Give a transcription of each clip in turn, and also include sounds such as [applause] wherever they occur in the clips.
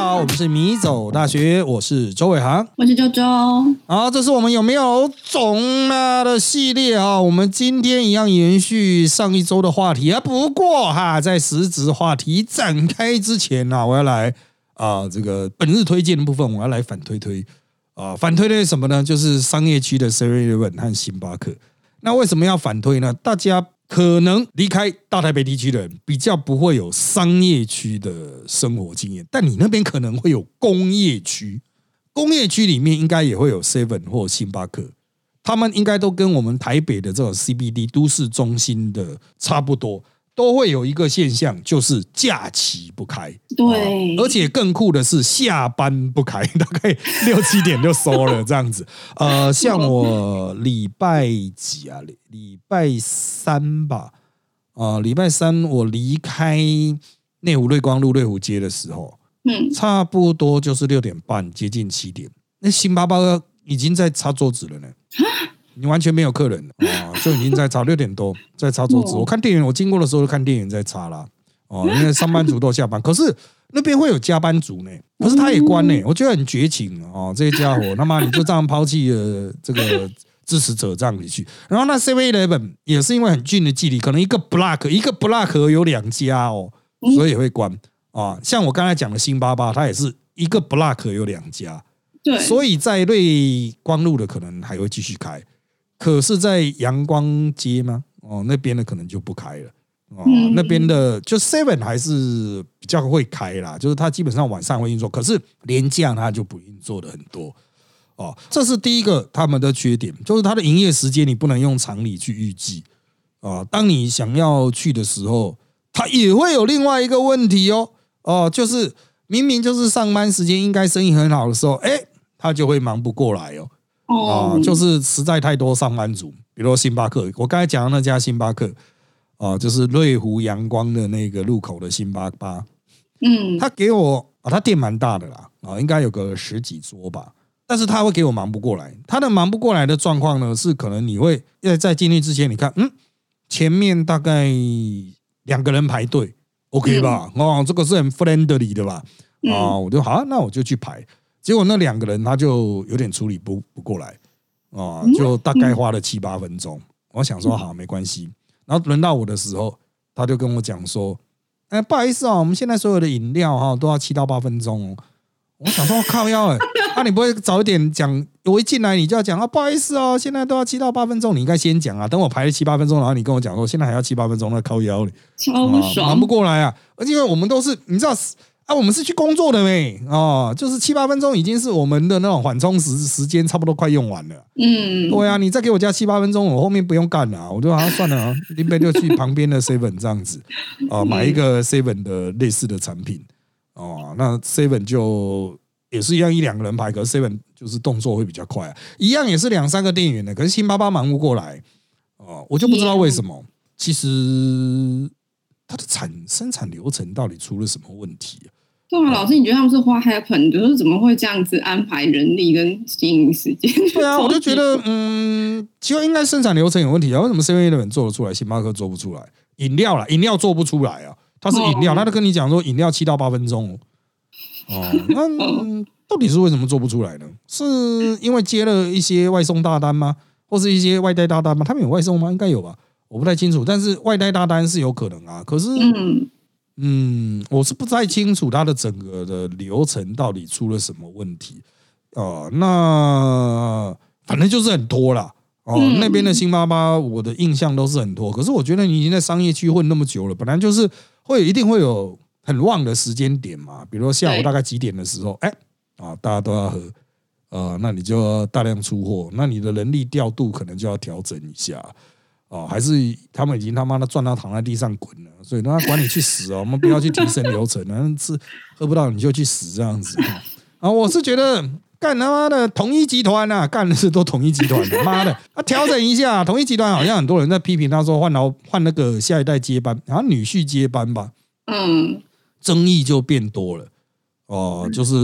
家好，我们是米走大学，我是周伟航，我是周周。好，这是我们有没有种啊的系列啊？我们今天一样延续上一周的话题啊。不过哈，在实质话题展开之前呢，我要来啊，这个本日推荐的部分，我要来反推推啊，反推推什么呢？就是商业区的 Seven Eleven 和星巴克。那为什么要反推呢？大家。可能离开大台北地区的人比较不会有商业区的生活经验，但你那边可能会有工业区，工业区里面应该也会有 Seven 或星巴克，他们应该都跟我们台北的这种 CBD 都市中心的差不多。都会有一个现象，就是假期不开。对，而且更酷的是下班不开，[laughs] 大概六七点就收了这样子。呃，像我礼拜几啊？礼礼拜三吧。啊，礼拜三我离开内湖瑞光路瑞湖街的时候，嗯，差不多就是六点半，接近七点，那星巴克已经在擦桌子了呢。你完全没有客人啊，就已经在擦六点多在擦桌子。我看店员，我经过的时候看店员在擦啦。哦，[laughs] 因为上班族都下班，可是那边会有加班族呢。可是他也关呢，我觉得很绝情哦，这些家伙，他妈你就这样抛弃了这个支持者这样子去。然后那 Seven Eleven 也是因为很近的距离，可能一个 block 一个 block 有两家哦，所以也会关啊。像我刚才讲的星巴巴，它也是一个 block 有两家，对，所以在瑞光路的可能还会继续开。可是，在阳光街吗？哦，那边的可能就不开了。哦，那边的就 Seven 还是比较会开啦，就是它基本上晚上会运作，可是廉价它就不运作的很多。哦，这是第一个他们的缺点，就是它的营业时间你不能用常理去预计。啊，当你想要去的时候，它也会有另外一个问题哦。哦，就是明明就是上班时间应该生意很好的时候，哎，他就会忙不过来哦。啊，就是实在太多上班族，比如星巴克，我刚才讲的那家星巴克，啊，就是瑞湖阳光的那个路口的星巴克，嗯，他给我啊，他店蛮大的啦，啊，应该有个十几桌吧，但是他会给我忙不过来，他的忙不过来的状况呢，是可能你会在在进去之前，你看，嗯，前面大概两个人排队，OK 吧？哦，这个是很 friendly 的吧？啊，我就好，那我就去排。结果那两个人他就有点处理不不过来啊，就大概花了七八分钟。我想说好没关系，然后轮到我的时候，他就跟我讲说：“哎，不好意思啊，我们现在所有的饮料哈都要七到八分钟。”我想说靠腰哎，那 [laughs] 你不会早一点讲？我一进来你就要讲啊，不好意思哦，现在都要七到八分钟，你应该先讲啊。等我排了七八分钟，然后你跟我讲说现在还要七八分钟，那靠腰嘞，超不爽，忙不过来啊。而且因为我们都是你知道。啊，我们是去工作的没哦，就是七八分钟已经是我们的那种缓冲时时间，差不多快用完了。嗯，对啊，你再给我加七八分钟，我后面不用干了。我就啊，算了啊，林北就去旁边的 [laughs] seven 这样子啊，买一个 seven 的类似的产品哦。那 seven 就也是一样，一两个人排，可是 seven 就是动作会比较快，一样也是两三个店员的，可是星巴巴忙不过来哦，我就不知道为什么。其实它的产生产流程到底出了什么问题？对啊，老师，你觉得他们是花 happen，就是怎么会这样子安排人力跟经营时间？对啊，我就觉得，[laughs] 嗯，其实应该生产流程有问题啊。为什么 Seven Eleven 做得出来，星巴克做不出来？饮料啦，饮料做不出来啊。它是饮料，他都跟你讲说饮料七到八分钟哦。那 [laughs] 到底是为什么做不出来呢？是因为接了一些外送大单吗？或是一些外带大单吗？他们有外送吗？应该有吧，我不太清楚。但是外带大单是有可能啊。可是，嗯。嗯，我是不太清楚它的整个的流程到底出了什么问题哦。那反正就是很多啦。哦。那边的新妈妈，我的印象都是很多。可是我觉得你已经在商业区混那么久了，本来就是会一定会有很旺的时间点嘛。比如说下午大概几点的时候，哎啊，大家都要喝，呃，那你就要大量出货，那你的人力调度可能就要调整一下。哦，还是他们已经他妈的赚到躺在地上滚了，所以他管你去死哦，[laughs] 我们不要去提升流程，反正是喝不到你就去死这样子。[laughs] 啊，我是觉得干他妈的统一集团呐，干的是都统一集团的，[laughs] 妈的，啊调整一下，统一集团好像很多人在批评他说换老换那个下一代接班，然后女婿接班吧，嗯，争议就变多了。哦，就是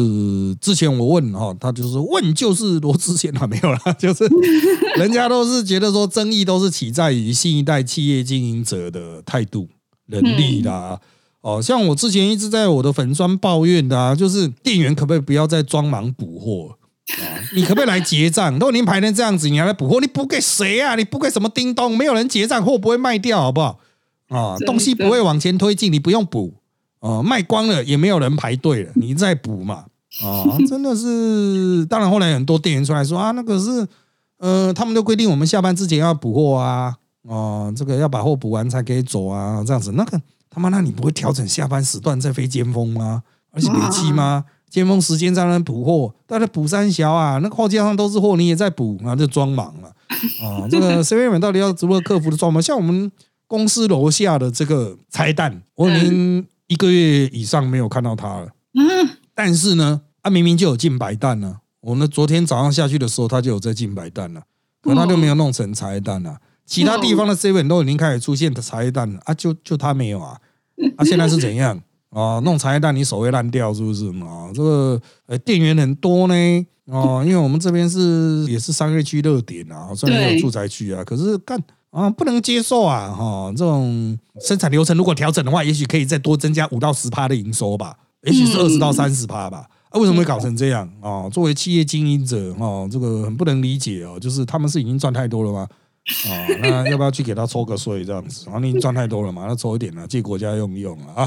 之前我问哈，他就是问就是罗志贤啊没有啦，[laughs] 就是 [laughs] 人家都是觉得说争议都是起在于新一代企业经营者的态度、能力啦，哦，像我之前一直在我的粉砖抱怨的啊，就是店员可不可以不要再装忙补货啊？你可不可以来结账？都已经排成这样子，你还来补货？你补给谁啊？你补给什么叮咚？没有人结账，货不会卖掉，好不好？啊，东西不会往前推进，你不用补啊，卖光了也没有人排队了，你再补嘛。啊，[laughs] 真的是，当然后来很多店员出来说啊，那个是呃，他们都规定我们下班之前要补货啊，哦，这个要把货补完才可以走啊，这样子那个。他妈，那你不会调整下班时段再飞尖峰吗？而且没气吗？尖峰时间在那补货，大家补三小啊，那个货架上都是货，你也在补，那就装忙了啊！[laughs] 这个 C V M 到底要如何克服的装忙？像我们公司楼下的这个拆弹，我已经一个月以上没有看到它了。嗯，但是呢，它明明就有进白蛋呢。我们昨天早上下去的时候，它就有在进白蛋了，可它就没有弄成茶叶蛋了。其他地方的 M 都已经开始出现的拆弹了啊，就就它没有啊。啊，现在是怎样啊？[laughs] 弄茶叶蛋你手会烂掉是不是啊？这个呃店员很多呢哦，因为我们这边是也是商业区热点啊，虽然有住宅区啊，可是干啊不能接受啊哈！这种生产流程如果调整的话，也许可以再多增加五到十趴的营收吧，也许是二十到三十趴吧。啊，为什么会搞成这样啊？作为企业经营者啊，这个很不能理解哦，就是他们是已经赚太多了吗？啊，那要不要去给他抽个税这样子？然后你赚太多了嘛，那抽一点呢，借国家用用啊。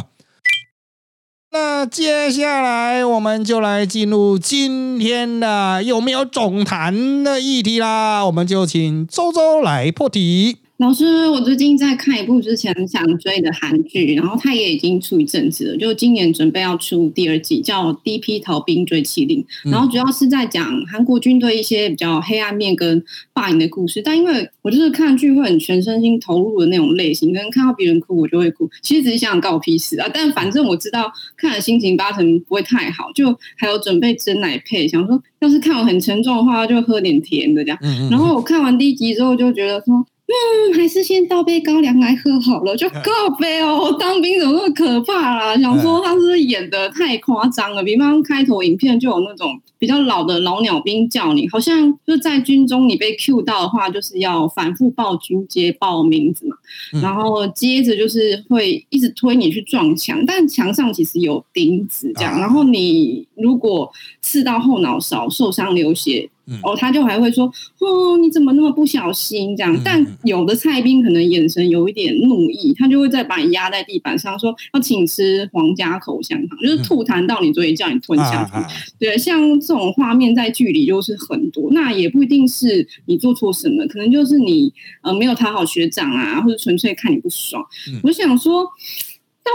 那接下来我们就来进入今天的有没有总谈的议题啦，我们就请周周来破题。老师，我最近在看一部之前想追的韩剧，然后它也已经出一阵子了，就今年准备要出第二季，叫《第一批逃兵追麒麟》，然后主要是在讲韩国军队一些比较黑暗面跟霸凌的故事。但因为我就是看剧会很全身心投入的那种类型，跟看到别人哭我就会哭，其实只是想告屁事啊！但反正我知道看了心情八成不会太好，就还有准备真奶配，想说要是看我很沉重的话，就喝点甜的这样。然后我看完第一集之后就觉得说。嗯，还是先倒杯高粱来喝好了。就告别哦，当兵怎么那么可怕啦？想说他是演的太夸张了。比方开头影片就有那种比较老的老鸟兵叫你，好像就在军中你被 Q 到的话，就是要反复报军阶、报名字嘛。然后接着就是会一直推你去撞墙，但墙上其实有钉子这样。然后你如果刺到后脑勺受伤流血。哦，他就还会说，哦，你怎么那么不小心这样？但有的蔡兵可能眼神有一点怒意，他就会再把你压在地板上，说要请吃皇家口香糖，就是吐痰到你嘴里叫你吞下去。对，像这种画面在剧里就是很多，那也不一定是你做错什么，可能就是你呃没有讨好学长啊，或者纯粹看你不爽。我想说。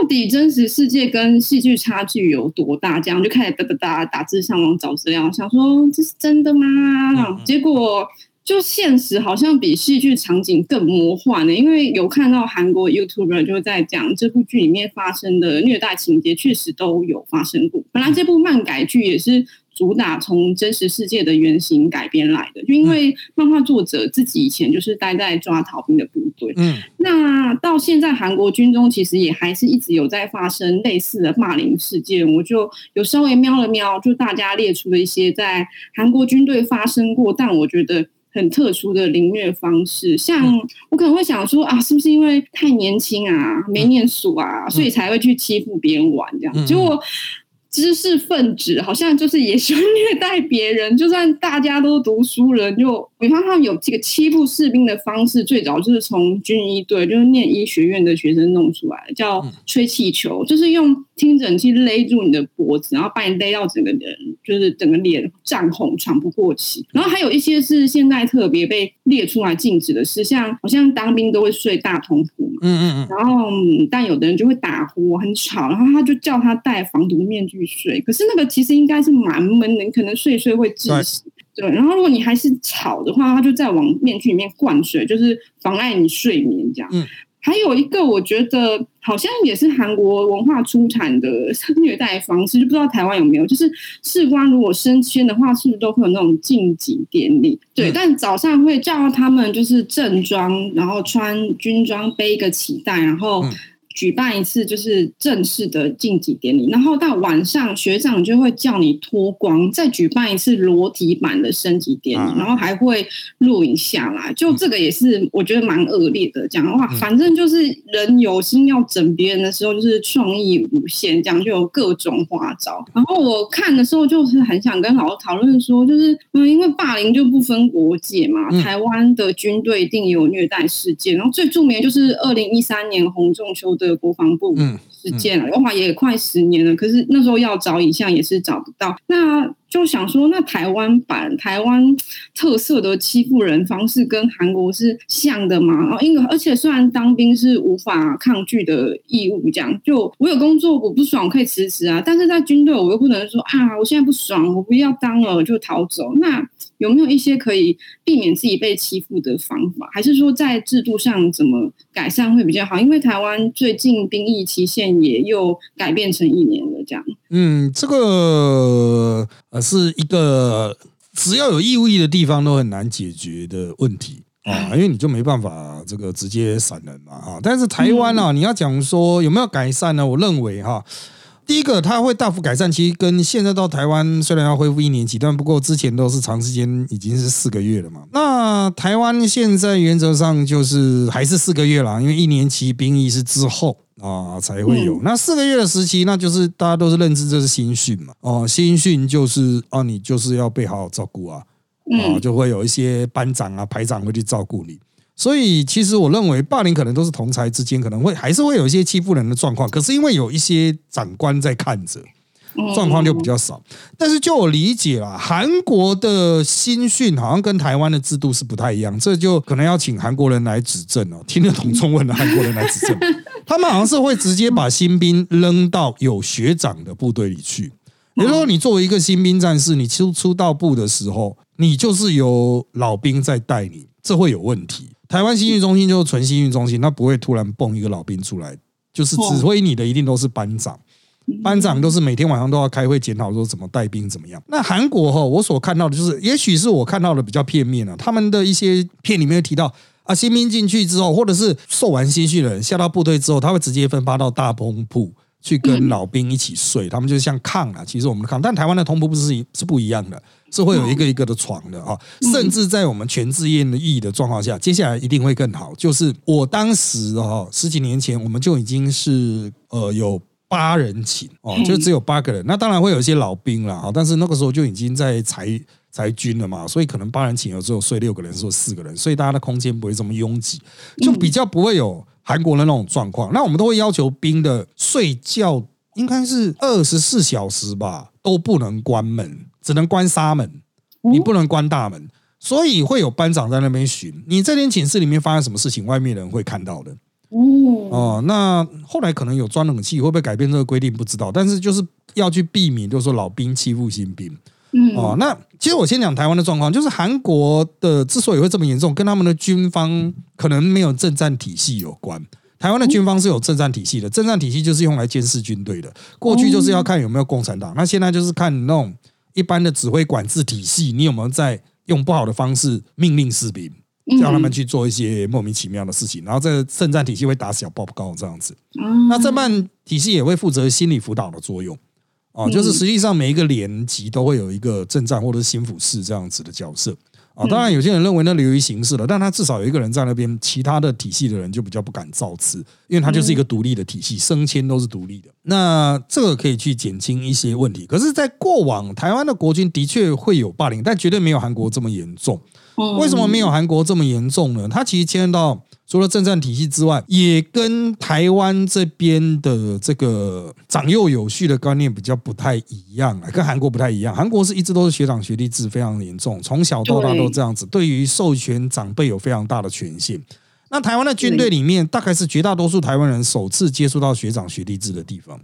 到底真实世界跟戏剧差距有多大？这样就开始哒哒哒打字上网找资料，想说这是真的吗？结果就现实好像比戏剧场景更魔幻呢。因为有看到韩国 YouTuber 就在讲这部剧里面发生的虐待情节，确实都有发生过。本来这部漫改剧也是。主打从真实世界的原型改编来的，就因为漫画作者自己以前就是待在抓逃兵的部队，嗯，那到现在韩国军中其实也还是一直有在发生类似的霸凌事件，我就有稍微瞄了瞄，就大家列出了一些在韩国军队发生过，但我觉得很特殊的凌虐方式，像我可能会想说啊，是不是因为太年轻啊，没念书啊，所以才会去欺负别人玩这样，结果。知识分子好像就是也喜欢 [laughs] 虐待别人，就算大家都读书人，就比方他们有这个欺负士兵的方式，最早就是从军医队，就是念医学院的学生弄出来，叫吹气球，就是用听诊器勒住你的脖子，然后把你勒到整个人，就是整个脸涨红，喘不过气。然后还有一些是现在特别被列出来禁止的事，像好像当兵都会睡大通铺嘛，嗯嗯嗯，然后但有的人就会打呼很吵，然后他就叫他戴防毒面具。睡，可是那个其实应该是蛮闷的，你可能睡睡会窒息。对，然后如果你还是吵的话，他就再往面具里面灌水，就是妨碍你睡眠这样。嗯，还有一个我觉得好像也是韩国文化出产的虐待方式，就不知道台湾有没有。就是士官如果升迁的话，是不是都会有那种晋级典礼？对，但早上会叫他们就是正装，然后穿军装，背一个旗带，然后。举办一次就是正式的晋级典礼，然后到晚上学长就会叫你脱光，再举办一次裸体版的升级典礼，然后还会录影下来。就这个也是我觉得蛮恶劣的，讲的话，反正就是人有心要整别人的时候，就是创意无限，这样就有各种花招。然后我看的时候就是很想跟老师讨论说，就是嗯，因为霸凌就不分国界嘛，台湾的军队一定有虐待事件，然后最著名的就是二零一三年洪仲秋的国防部事件了，哇，也快十年了，可是那时候要找影像也是找不到，那。就想说，那台湾版台湾特色的欺负人方式跟韩国是像的吗？然后，因为而且虽然当兵是无法抗拒的义务，这样就我有工作我不爽我可以辞职啊，但是在军队我又不能说啊，我现在不爽，我不要当了就逃走。那有没有一些可以避免自己被欺负的方法？还是说在制度上怎么改善会比较好？因为台湾最近兵役期限也又改变成一年了，这样。嗯，这个呃是一个只要有义务役的地方都很难解决的问题啊，因为你就没办法这个直接闪人嘛啊。但是台湾啊，你要讲说有没有改善呢？我认为哈，第一个它会大幅改善，其实跟现在到台湾虽然要恢复一年期，但不过之前都是长时间已经是四个月了嘛。那台湾现在原则上就是还是四个月了，因为一年期兵役是之后。啊，才会有那四个月的时期，那就是大家都是认知这是新训嘛。哦，新训就是啊，你就是要被好好照顾啊，啊，就会有一些班长啊、排长会去照顾你。所以其实我认为霸凌可能都是同才之间可能会还是会有一些欺负人的状况，可是因为有一些长官在看着。状况就比较少，但是就我理解啊，韩国的新训好像跟台湾的制度是不太一样，这就可能要请韩国人来指正哦，听得懂中文的韩国人来指正。[laughs] 他们好像是会直接把新兵扔到有学长的部队里去，比如说你作为一个新兵战士，你出出道部的时候，你就是有老兵在带你，这会有问题。台湾新训中心就是纯新训中心，他不会突然蹦一个老兵出来，就是指挥你的一定都是班长。班长都是每天晚上都要开会检讨说怎么带兵怎么样。那韩国哈，我所看到的就是，也许是我看到的比较片面了。他们的一些片里面提到啊，新兵进去之后，或者是受完新训的人下到部队之后，他会直接分发到大崩铺去跟老兵一起睡。他们就像炕啊，其实我们的炕，但台湾的通铺不是是不一样的，是会有一个一个的床的啊。甚至在我们全自愿的意义的状况下，接下来一定会更好。就是我当时哈十几年前，我们就已经是呃有。八人寝哦，就只有八个人。那当然会有一些老兵了啊，但是那个时候就已经在裁裁军了嘛，所以可能八人寝有时候睡六个人，说四个人，所以大家的空间不会这么拥挤，就比较不会有韩国的那种状况。那我们都会要求兵的睡觉应该是二十四小时吧，都不能关门，只能关纱门，你不能关大门，所以会有班长在那边巡。你这间寝室里面发生什么事情，外面人会看到的。哦，那后来可能有装冷气，会不会改变这个规定？不知道。但是就是要去避免，就是说老兵欺负新兵。嗯，哦，那其实我先讲台湾的状况，就是韩国的之所以会这么严重，跟他们的军方可能没有政战体系有关。台湾的军方是有政战体系的，政战体系就是用来监视军队的。过去就是要看有没有共产党，那现在就是看那种一般的指挥管制体系，你有没有在用不好的方式命令士兵。叫他们去做一些莫名其妙的事情，然后这个圣战体系会打小报告这样子。那政办体系也会负责心理辅导的作用。哦，就是实际上每一个连级都会有一个镇战或者是心辅室这样子的角色。啊，当然有些人认为那流于形式了，但他至少有一个人在那边，其他的体系的人就比较不敢造次，因为他就是一个独立的体系，升迁都是独立的。那这个可以去减轻一些问题。可是，在过往台湾的国军的确会有霸凌，但绝对没有韩国这么严重。为什么没有韩国这么严重呢？它其实牵涉到除了政战体系之外，也跟台湾这边的这个长幼有序的观念比较不太一样啊，跟韩国不太一样。韩国是一直都是学长学弟制非常严重，从小到大都这样子，对于授权长辈有非常大的权限。那台湾的军队里面，大概是绝大多数台湾人首次接触到学长学弟制的地方。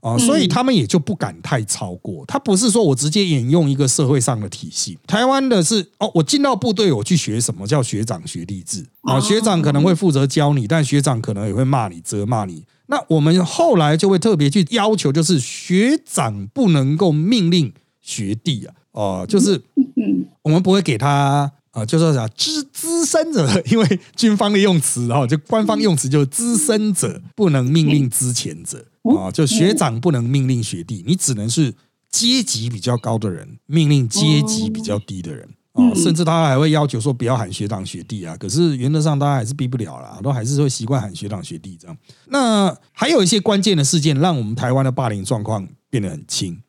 啊，所以他们也就不敢太超过。他不是说我直接引用一个社会上的体系。台湾的是哦，我进到部队，我去学什么叫学长学弟制啊？学长可能会负责教你，但学长可能也会骂你、责骂你。那我们后来就会特别去要求，就是学长不能够命令学弟啊，哦，就是我们不会给他啊，就说啥资资深者，[laughs] 因为军方的用词哈，就官方用词就是资深者不能命令之前者啊，就学长不能命令学弟，你只能是阶级比较高的人命令阶级比较低的人啊，甚至他还会要求说不要喊学长学弟啊，可是原则上大家还是逼不了啦，都还是会习惯喊学长学弟这样。那还有一些关键的事件，让我们台湾的霸凌状况变得很轻。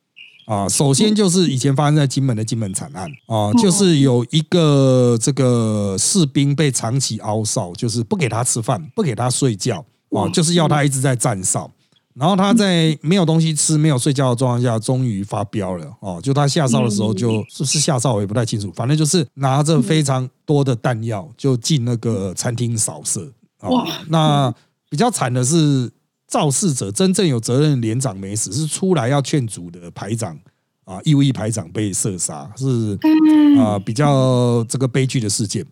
啊，首先就是以前发生在金门的金门惨案啊，就是有一个这个士兵被长期熬哨，就是不给他吃饭，不给他睡觉啊，就是要他一直在站哨。然后他在没有东西吃、没有睡觉的状况下，终于发飙了哦。就他下哨的时候，就是是下哨，我也不太清楚，反正就是拿着非常多的弹药就进那个餐厅扫射啊。那比较惨的是。肇事者真正有责任连长没死，是出来要劝阻的排长啊，义务役排长被射杀，是啊比较这个悲剧的事件。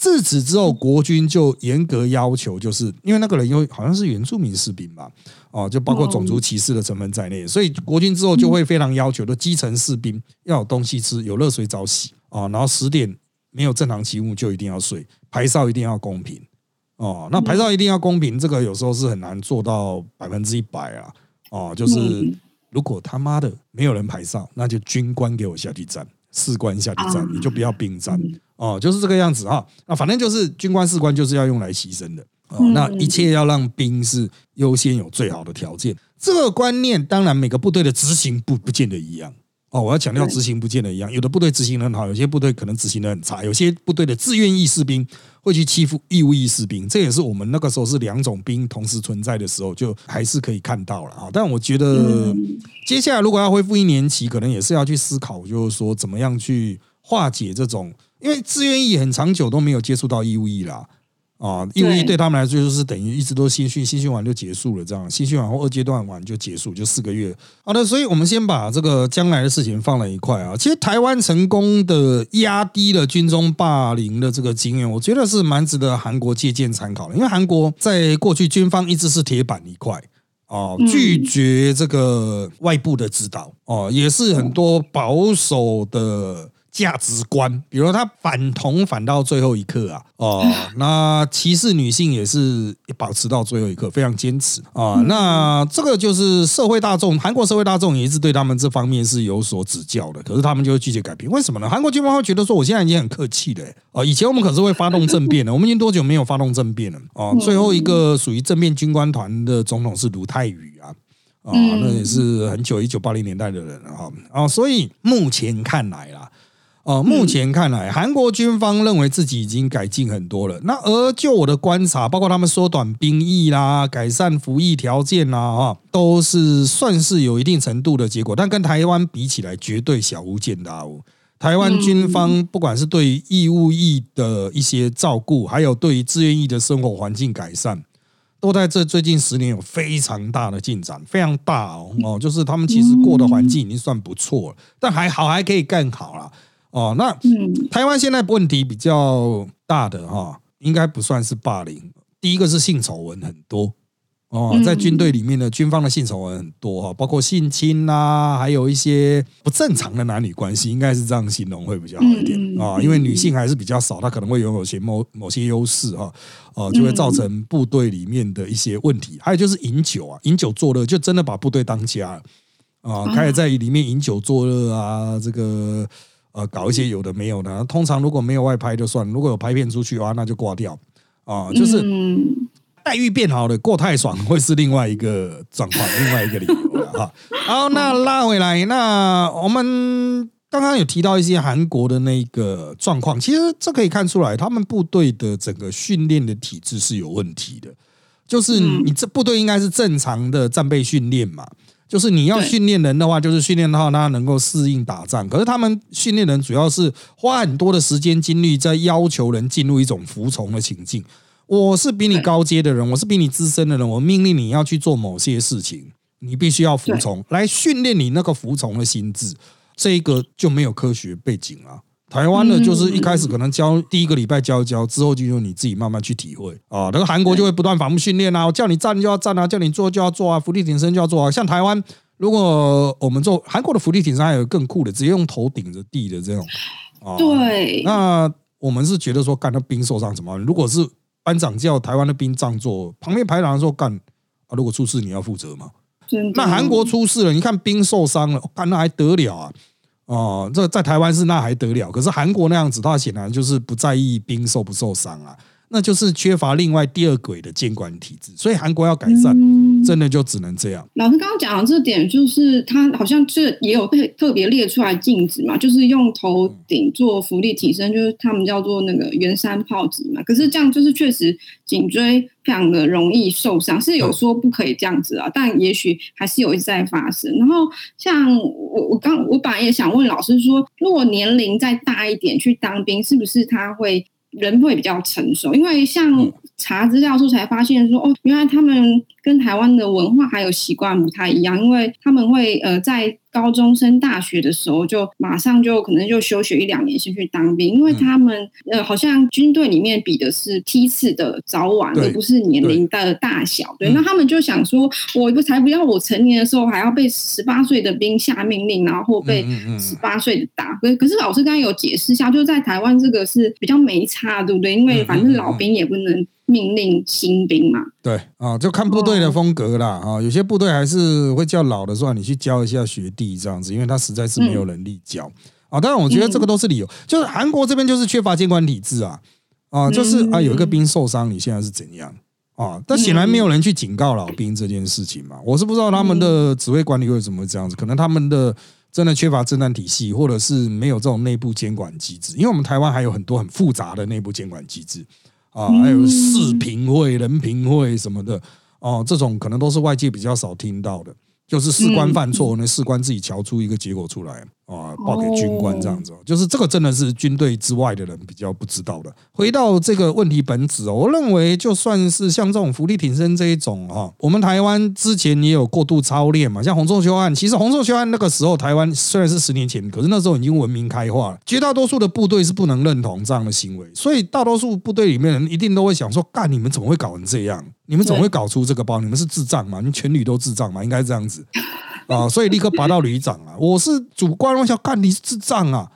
自此之后，国军就严格要求，就是因为那个人因为好像是原住民士兵吧，哦，就包括种族歧视的成分在内，所以国军之后就会非常要求的基层士兵要有东西吃，有热水澡洗啊，然后十点没有正常起雾就一定要睡，排哨一定要公平。哦，那排哨一定要公平，这个有时候是很难做到百分之一百啊。哦，就是如果他妈的没有人排哨，那就军官给我下去站，士官下去站，你就不要兵站。哦，就是这个样子哈。那反正就是军官士官就是要用来牺牲的。哦，那一切要让兵是优先有最好的条件。这个观念当然每个部队的执行不不见得一样。哦，我要强调执行不见得一样，有的部队执行的很好，有些部队可能执行的很差，有些部队的自愿役士兵。会去欺负义务役士兵，这也是我们那个时候是两种兵同时存在的时候，就还是可以看到了啊。但我觉得接下来如果要恢复一年期，可能也是要去思考，就是说怎么样去化解这种，因为自愿役很长久都没有接触到义务役啦。啊，义务役对他们来说就是等于一直都新训，新训完就结束了，这样新训完后二阶段完就结束，就四个月。好的，所以我们先把这个将来的事情放了一块啊。其实台湾成功的压低了军中霸凌的这个经验，我觉得是蛮值得韩国借鉴参考的。因为韩国在过去军方一直是铁板一块啊，拒绝这个外部的指导哦，也是很多保守的。价值观，比如他反同反到最后一刻啊，哦，[laughs] 那歧视女性也是保持到最后一刻，非常坚持啊。那这个就是社会大众，韩国社会大众也一直对他们这方面是有所指教的，可是他们就会拒绝改变，为什么呢？韩国军方会觉得说，我现在已经很客气了，哦，以前我们可是会发动政变的，我们已经多久没有发动政变了？哦，最后一个属于政变军官团的总统是卢泰愚啊，啊，那也是很久一九八零年代的人了哈，啊，所以目前看来啦。哦，目前看来，韩国军方认为自己已经改进很多了。那而就我的观察，包括他们缩短兵役啦、改善服役条件啦，哈，都是算是有一定程度的结果。但跟台湾比起来，绝对小巫见大巫。台湾军方不管是对于义务役的一些照顾，还有对于志愿役的生活环境改善，都在这最近十年有非常大的进展，非常大哦哦，就是他们其实过的环境已经算不错了，但还好还可以更好啦。哦，那台湾现在问题比较大的哈，应该不算是霸凌。第一个是性丑闻很多哦，在军队里面的军方的性丑闻很多哈，包括性侵呐，还有一些不正常的男女关系，应该是这样形容会比较好一点啊。因为女性还是比较少，她可能会拥有些某某些优势哈，哦，就会造成部队里面的一些问题。还有就是饮酒啊，饮酒作乐，就真的把部队当家了啊，开始在里面饮酒作乐啊，这个。呃，搞一些有的没有的，通常如果没有外拍就算，如果有拍片出去的话，那就挂掉啊。就是待遇变好了，过太爽会是另外一个状况，另外一个理由了哈。[laughs] 好，那拉回来，那我们刚刚有提到一些韩国的那个状况，其实这可以看出来，他们部队的整个训练的体制是有问题的，就是你这部队应该是正常的战备训练嘛。就是你要训练人的话，就是训练到他能够适应打仗。可是他们训练人主要是花很多的时间精力在要求人进入一种服从的情境。我是比你高阶的人，我是比你资深的人，我命令你要去做某些事情，你必须要服从，来训练你那个服从的心智。这个就没有科学背景啊。台湾的，就是一开始可能教第一个礼拜教教，之后就用你自己慢慢去体会啊。那个韩国就会不断反复训练啊，我叫你站就要站啊，叫你坐就要坐啊，伏地挺身就要做啊。像台湾，如果我们做韩国的伏地挺身，还有更酷的，直接用头顶着地的这种啊。对，那我们是觉得说干那兵受伤怎么办？如果是班长叫台湾的兵这样做，旁边排长说干啊，如果出事你要负责吗？那韩国出事了，你看兵受伤了，干那还得了啊？哦，这在台湾是那还得了，可是韩国那样子，他显然就是不在意兵受不受伤啊。那就是缺乏另外第二轨的监管体制，所以韩国要改善，真的就只能这样。老师刚刚讲的这点，就是他好像这也有特特别列出来禁止嘛，就是用头顶做浮力提升，就是他们叫做那个圆山炮击嘛。可是这样就是确实颈椎非常的容易受伤，是有说不可以这样子啊，但也许还是有一直在发生。然后像我我刚我本来也想问老师说，如果年龄再大一点去当兵，是不是他会？人会比较成熟，因为像查资料时候才发现说，哦，原来他们跟台湾的文化还有习惯不太一样，因为他们会呃在。高中升大学的时候，就马上就可能就休学一两年，先去当兵，因为他们呃，好像军队里面比的是梯次的早晚，而不是年龄的大小。对，那他们就想说，我不才不要我成年的时候还要被十八岁的兵下命令，然后被十八岁的打。可可是老师刚刚有解释一下，就在台湾这个是比较没差，对不对？因为反正老兵也不能。命令新兵嘛？对啊，就看部队的风格啦啊，有些部队还是会叫老的说你去教一下学弟这样子，因为他实在是没有能力教啊。当然，我觉得这个都是理由，就是韩国这边就是缺乏监管体制啊啊，就是啊有一个兵受伤，你现在是怎样啊？但显然没有人去警告老兵这件事情嘛。我是不知道他们的指挥管理为什么会这样子，可能他们的真的缺乏侦探体系，或者是没有这种内部监管机制。因为我们台湾还有很多很复杂的内部监管机制。啊，还有视频会、人评会什么的，哦，这种可能都是外界比较少听到的。就是士官犯错，那士官自己瞧出一个结果出来啊，报给军官这样子。就是这个真的是军队之外的人比较不知道的。回到这个问题本质哦，我认为就算是像这种福利挺身这一种哈，我们台湾之前也有过度操练嘛。像洪仲秋案，其实洪仲秋案那个时候台湾虽然是十年前，可是那时候已经文明开化了，绝大多数的部队是不能认同这样的行为，所以大多数部队里面人一定都会想说：干你们怎么会搞成这样？你们怎么会搞出这个包？你们是智障吗？你全旅都智障吗？应该这样子啊！所以立刻拔到旅长啊！我是主观，我想干你是智障啊，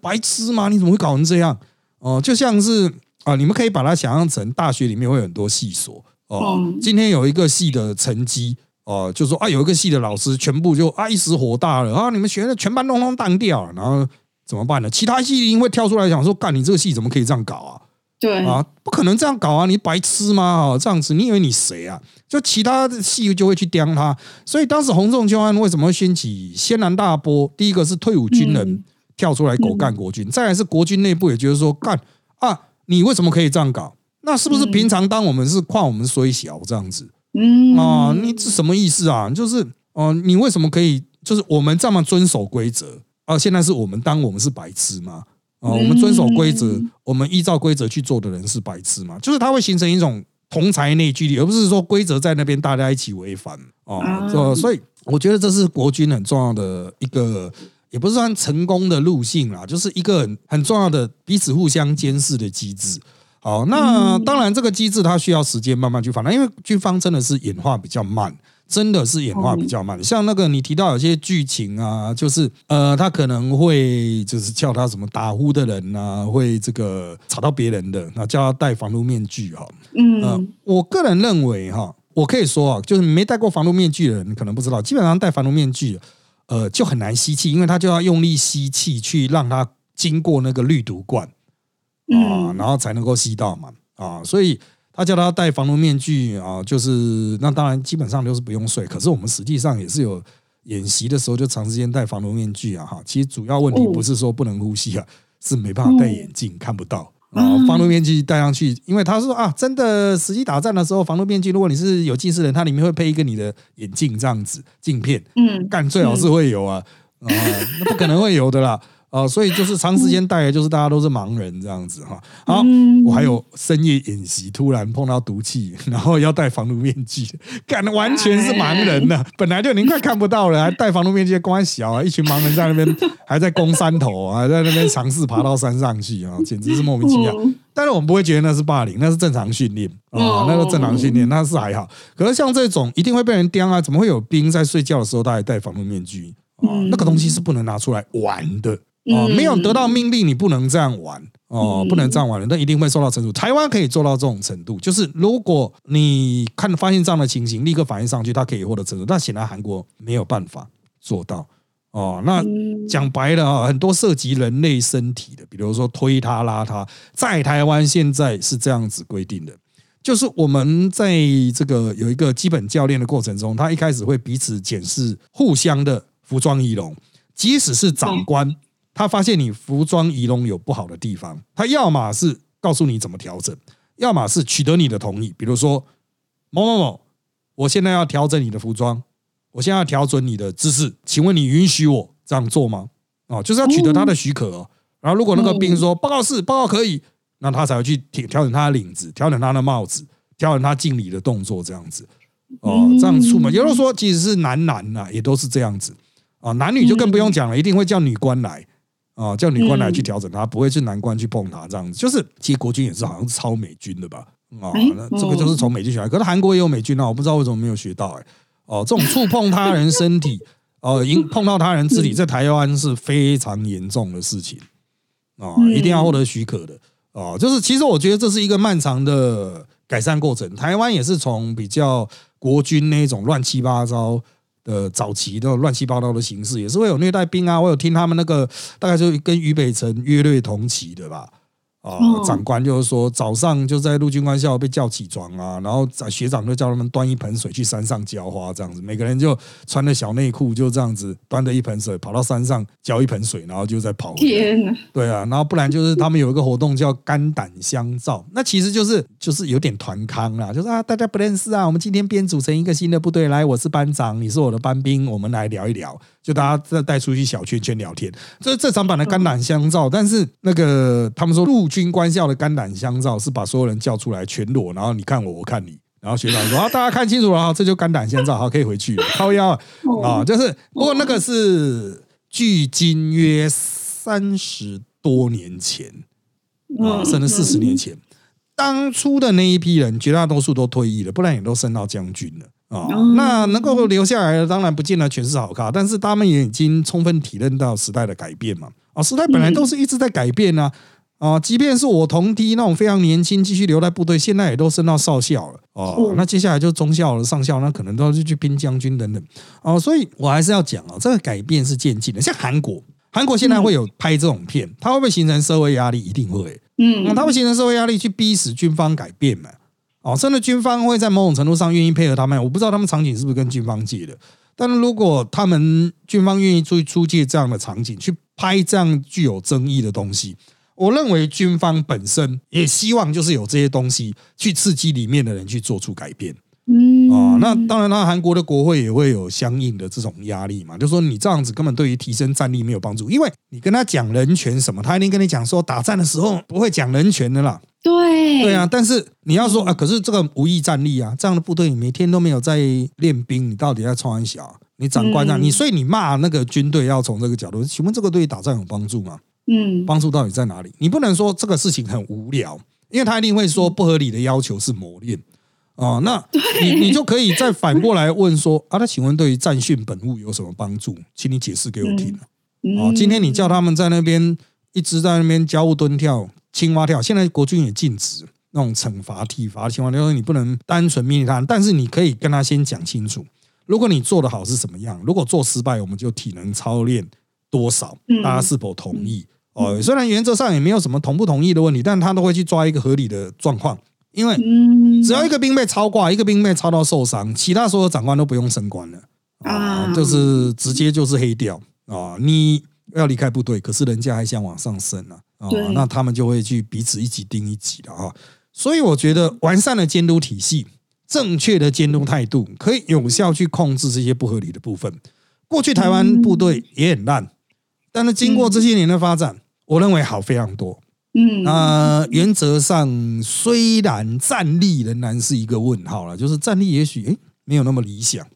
白痴吗？你怎么会搞成这样？哦，就像是啊，你们可以把它想象成大学里面会有很多系所哦。今天有一个系的成绩哦，就说啊，有一个系的老师全部就啊一时火大了啊，你们学的全班通通当掉了，然后怎么办呢？其他系一定会跳出来讲说，干你这个系怎么可以这样搞啊？对啊，不可能这样搞啊！你白痴吗？哦，这样子，你以为你谁啊？就其他的系就会去刁他，所以当时洪仲秋案为什么会掀起轩然大波？第一个是退伍军人跳出来狗干国军，再来是国军内部也觉得说干啊，你为什么可以这样搞？那是不是平常当我们是夸我们虽小这样子？嗯啊，你是什么意思啊？就是哦，你为什么可以？就是我们这么遵守规则啊？现在是我们当我们是白痴吗？啊，我们遵守规则，我们依照规则去做的人是白痴嘛？就是它会形成一种同才内聚力，而不是说规则在那边大家一起违反啊。所以我觉得这是国军很重要的一个，也不是算成功的路径啦，就是一个很很重要的彼此互相监视的机制。好，那当然这个机制它需要时间慢慢去发展，因为军方真的是演化比较慢。真的是演化比较慢，像那个你提到有些剧情啊，就是呃，他可能会就是叫他什么打呼的人呐，会这个吵到别人的，那叫他戴防毒面具哈。嗯，我个人认为哈，我可以说啊，就是没戴过防毒面具的人可能不知道，基本上戴防毒面具，呃，就很难吸气，因为他就要用力吸气去让它经过那个滤毒罐啊，然后才能够吸到嘛啊，所以。他叫他戴防毒面具啊，就是那当然基本上都是不用睡。可是我们实际上也是有演习的时候就长时间戴防毒面具啊，哈。其实主要问题不是说不能呼吸啊，是没办法戴眼镜看不到啊。防毒面具戴上去，因为他说啊，真的实际打战的时候，防毒面具如果你是有近视人，它里面会配一个你的眼镜这样子镜片，嗯，干最好是会有啊啊，那不可能会有的啦。啊，所以就是长时间戴，就是大家都是盲人这样子哈。好，我还有深夜演习，突然碰到毒气，然后要戴防毒面具，干的完全是盲人呢。本来就您快看不到了，还戴防毒面具，关小啊，一群盲人在那边还在攻山头啊，在那边尝试爬到山上去啊，简直是莫名其妙。但是我们不会觉得那是霸凌，那是正常训练啊，那个正常训练那是还好。可是像这种一定会被人刁啊，怎么会有兵在睡觉的时候他还戴防毒面具啊？那个东西是不能拿出来玩的。啊，没有得到命令，你不能这样玩哦，不能这样玩了，那一定会受到惩处。台湾可以做到这种程度，就是如果你看发现这样的情形，立刻反应上去，他可以获得惩处。但显然韩国没有办法做到。哦，那讲白了啊，很多涉及人类身体的，比如说推他拉他，在台湾现在是这样子规定的，就是我们在这个有一个基本教练的过程中，他一开始会彼此检视互相的服装仪容，即使是长官。他发现你服装仪容有不好的地方，他要么是告诉你怎么调整，要么是取得你的同意。比如说某某某，我现在要调整你的服装，我现在要调整你的姿势，请问你允许我这样做吗？哦，就是要取得他的许可哦。然后如果那个兵说报告是报告可以，那他才会去调调整他的领子，调整他的帽子，调整他敬礼的动作，这样子哦，这样出门。有人说，即使是男男呐，也都是这样子啊，男女就更不用讲了，一定会叫女官来。啊，叫女官来去调整他，不会是男官去碰他这样子。就是其实国军也是好像是抄美军的吧？啊，那这个就是从美军学来。可是韩国也有美军啊，我不知道为什么没有学到哎。哦，这种触碰他人身体，哦，碰碰到他人肢体，在台湾是非常严重的事情啊，一定要获得许可的啊。就是其实我觉得这是一个漫长的改善过程。台湾也是从比较国军那种乱七八糟。的早期那种乱七八糟的形式，也是会有虐待兵啊。我有听他们那个，大概就跟俞北辰约略同期的吧。啊，长官就是说早上就在陆军官校被叫起床啊，然后学长就叫他们端一盆水去山上浇花，这样子，每个人就穿着小内裤，就这样子端着一盆水跑到山上浇一盆水，然后就在跑。天哪！对啊，然后不然就是他们有一个活动叫肝胆相照，那其实就是就是有点团康啦，就是啊大家不认识啊，我们今天编组成一个新的部队来，我是班长，你是我的班兵，我们来聊一聊。就大家再带出去小圈圈聊天，这是正常版的肝胆相照。但是那个他们说陆军官校的肝胆相照是把所有人叫出来全裸，然后你看我，我看你，然后学长说啊，大家看清楚了，这就肝胆相照，好，可以回去了。靠腰啊，就是不过那个是距今约三十多年前啊，甚至四十年前，当初的那一批人绝大多数都退役了，不然也都升到将军了。啊，那能够留下来的当然不见得全是好咖，但是他们也已经充分体认到时代的改变嘛。啊，时代本来都是一直在改变啊。啊，即便是我同梯那种非常年轻继续留在部队，现在也都升到少校了。哦，那接下来就中校了，上校那可能都是去拼将军等等。哦，所以我还是要讲啊，这个改变是渐进的。像韩国，韩国现在会有拍这种片，它会不会形成社会压力？一定会。嗯，那它会形成社会压力去逼使军方改变嘛？哦，甚至军方会在某种程度上愿意配合他们，我不知道他们场景是不是跟军方借的。但是如果他们军方愿意出出借这样的场景去拍这样具有争议的东西，我认为军方本身也希望就是有这些东西去刺激里面的人去做出改变。嗯，哦，那当然，那韩国的国会也会有相应的这种压力嘛，就说你这样子根本对于提升战力没有帮助，因为你跟他讲人权什么，他一定跟你讲说打战的时候不会讲人权的啦。对对啊，但是你要说啊，可是这个无意战力啊，这样的部队每天都没有在练兵，你到底在创小？你长官啊，你所以你骂那个军队要从这个角度，请问这个对打仗有帮助吗？嗯，帮助到底在哪里？你不能说这个事情很无聊，因为他一定会说不合理的要求是磨练啊。那你你就可以再反过来问说 [laughs] 啊，那请问对于战训本务有什么帮助？请你解释给我听哦。今天你叫他们在那边一直在那边交互蹲跳。青蛙跳，现在国军也禁止那种惩罚体罚青蛙跳，你不能单纯命令他，但是你可以跟他先讲清楚，如果你做的好是什么样，如果做失败，我们就体能操练多少，大家是否同意？哦，虽然原则上也没有什么同不同意的问题，但他都会去抓一个合理的状况，因为只要一个兵被超挂，一个兵被超到受伤，其他所有长官都不用升官了。啊，就是直接就是黑掉。啊，你要离开部队，可是人家还想往上升呢。啊，那他们就会去彼此一级盯一级的啊，所以我觉得完善的监督体系、正确的监督态度，可以有效去控制这些不合理的部分。过去台湾部队也很烂，但是经过这些年的发展，我认为好非常多。嗯，那原则上虽然战力仍然是一个问号了，就是战力也许诶没有那么理想。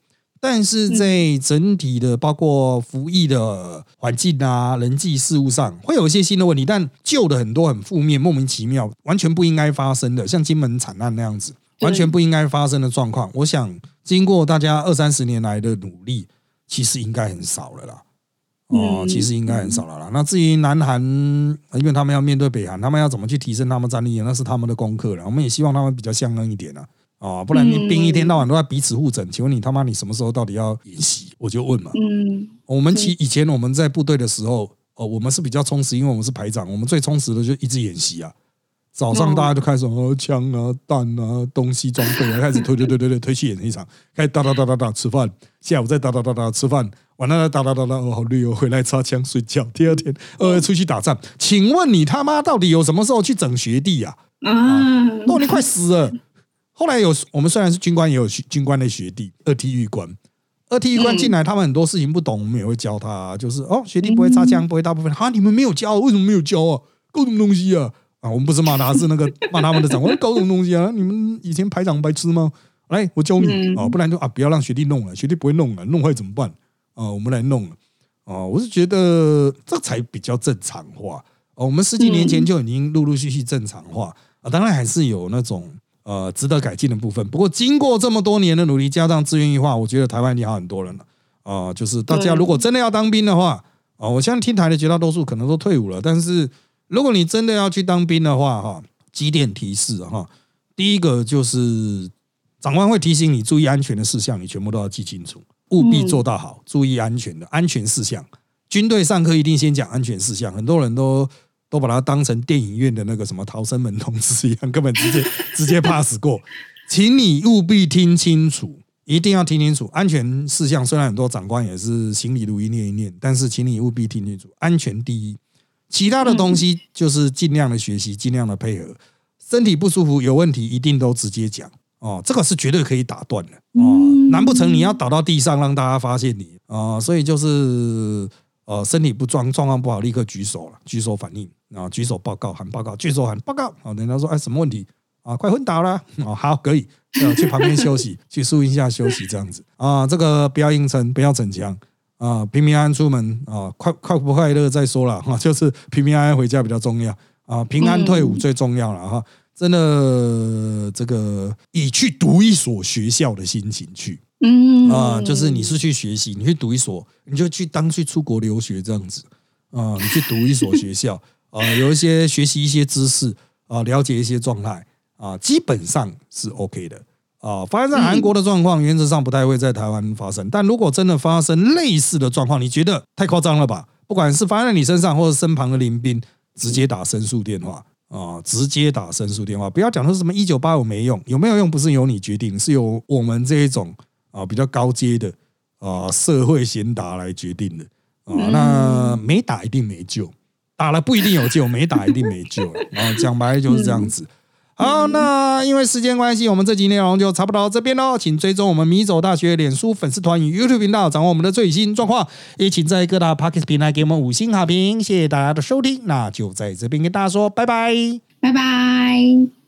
但是在整体的包括服役的环境啊、人际事务上，会有一些新的问题，但旧的很多很负面、莫名其妙、完全不应该发生的，像金门惨案那样子，完全不应该发生的状况，我想经过大家二三十年来的努力，其实应该很少了啦。哦，其实应该很少了啦。那至于南韩，因为他们要面对北韩，他们要怎么去提升他们战力，那是他们的功课了。我们也希望他们比较相恩一点啊。哦，不然你兵一天到晚都在彼此互整，请问你他妈你什么时候到底要演习？我就问嘛。嗯，我们其以前我们在部队的时候，哦，我们是比较充实，因为我们是排长，我们最充实的就一直演习啊。早上大家就开始哦，枪啊、弹啊、东西装备啊，开始推推推推推推去演一场，开始哒哒哒哒哒吃饭，下午再哒哒哒哒吃饭，晚上再哒哒哒哒哦，好累哦，回来擦枪睡觉，第二天呃出去打仗。请问你他妈到底有什么时候去整学弟呀？啊，都已经快死了。后来有我们虽然是军官，也有军官的学弟，二体育官，二体育官进来，他们很多事情不懂，我们也会教他，就是哦，学弟不会擦枪，不会大部分，哈，你们没有教，为什么没有教啊？搞什么东西啊？啊，我们不是骂他，是那个 [laughs] 骂他们的长官搞什么东西啊？你们以前排长白痴吗？来，我教你啊，不然就啊，不要让学弟弄了，学弟不会弄了，弄坏怎么办？啊，我们来弄了啊，我是觉得这才比较正常化。哦，我们十几年前就已经陆陆续续正常化啊，当然还是有那种呃值得改进的部分。不过经过这么多年的努力，加上自愿化，我觉得台湾已经好很多人了啊。就是大家如果真的要当兵的话啊，我相信听台的绝大多数可能都退伍了，但是。如果你真的要去当兵的话，哈，几点提示哈。第一个就是长官会提醒你注意安全的事项，你全部都要记清楚，务必做到好，注意安全的安全事项。军队上课一定先讲安全事项，很多人都都把它当成电影院的那个什么逃生门通知一样，根本直接 [laughs] 直接 pass 过。请你务必听清楚，一定要听清楚安全事项。虽然很多长官也是行里如一念一念，但是请你务必听清楚，安全第一。其他的东西就是尽量的学习，尽量的配合。身体不舒服有问题，一定都直接讲哦，这个是绝对可以打断的哦。难不成你要倒到地上让大家发现你啊？所以就是呃，身体不状状况不好，立刻举手了，举手反应啊，举手报告喊报告，举手喊报告啊。人家说哎，什么问题啊？快昏倒了啊？好，可以去旁边休息，[laughs] 去树荫下休息这样子啊。这个不要硬撑，不要逞强。啊，平平安安出门啊，快快不快乐再说了哈，[laughs] 就是平平安安回家比较重要啊，平安退伍最重要了哈，真的这个以去读一所学校的心情去，嗯啊，就是你是去学习，你去读一所，你就去当去出国留学这样子啊，你去读一所学校 [laughs] 啊，有一些学习一些知识啊，了解一些状态啊，基本上是 OK 的。啊，发生在韩国的状况，原则上不太会在台湾发生。但如果真的发生类似的状况，你觉得太夸张了吧？不管是发生在你身上，或者身旁的邻兵，直接打申诉电话啊，直接打申诉电话，不要讲说什么一九八五没用，有没有用不是由你决定，是由我们这一种啊比较高阶的啊社会贤达来决定的啊。那没打一定没救，打了不一定有救，没打一定没救。啊讲白就是这样子。好，那因为时间关系，我们这集内容就差不多到这边喽。请追踪我们米走大学脸书粉丝团与 YouTube 频道，掌握我们的最新状况。也请在各大 Podcast 平台给我们五星好评，谢谢大家的收听。那就在这边跟大家说拜拜，拜拜。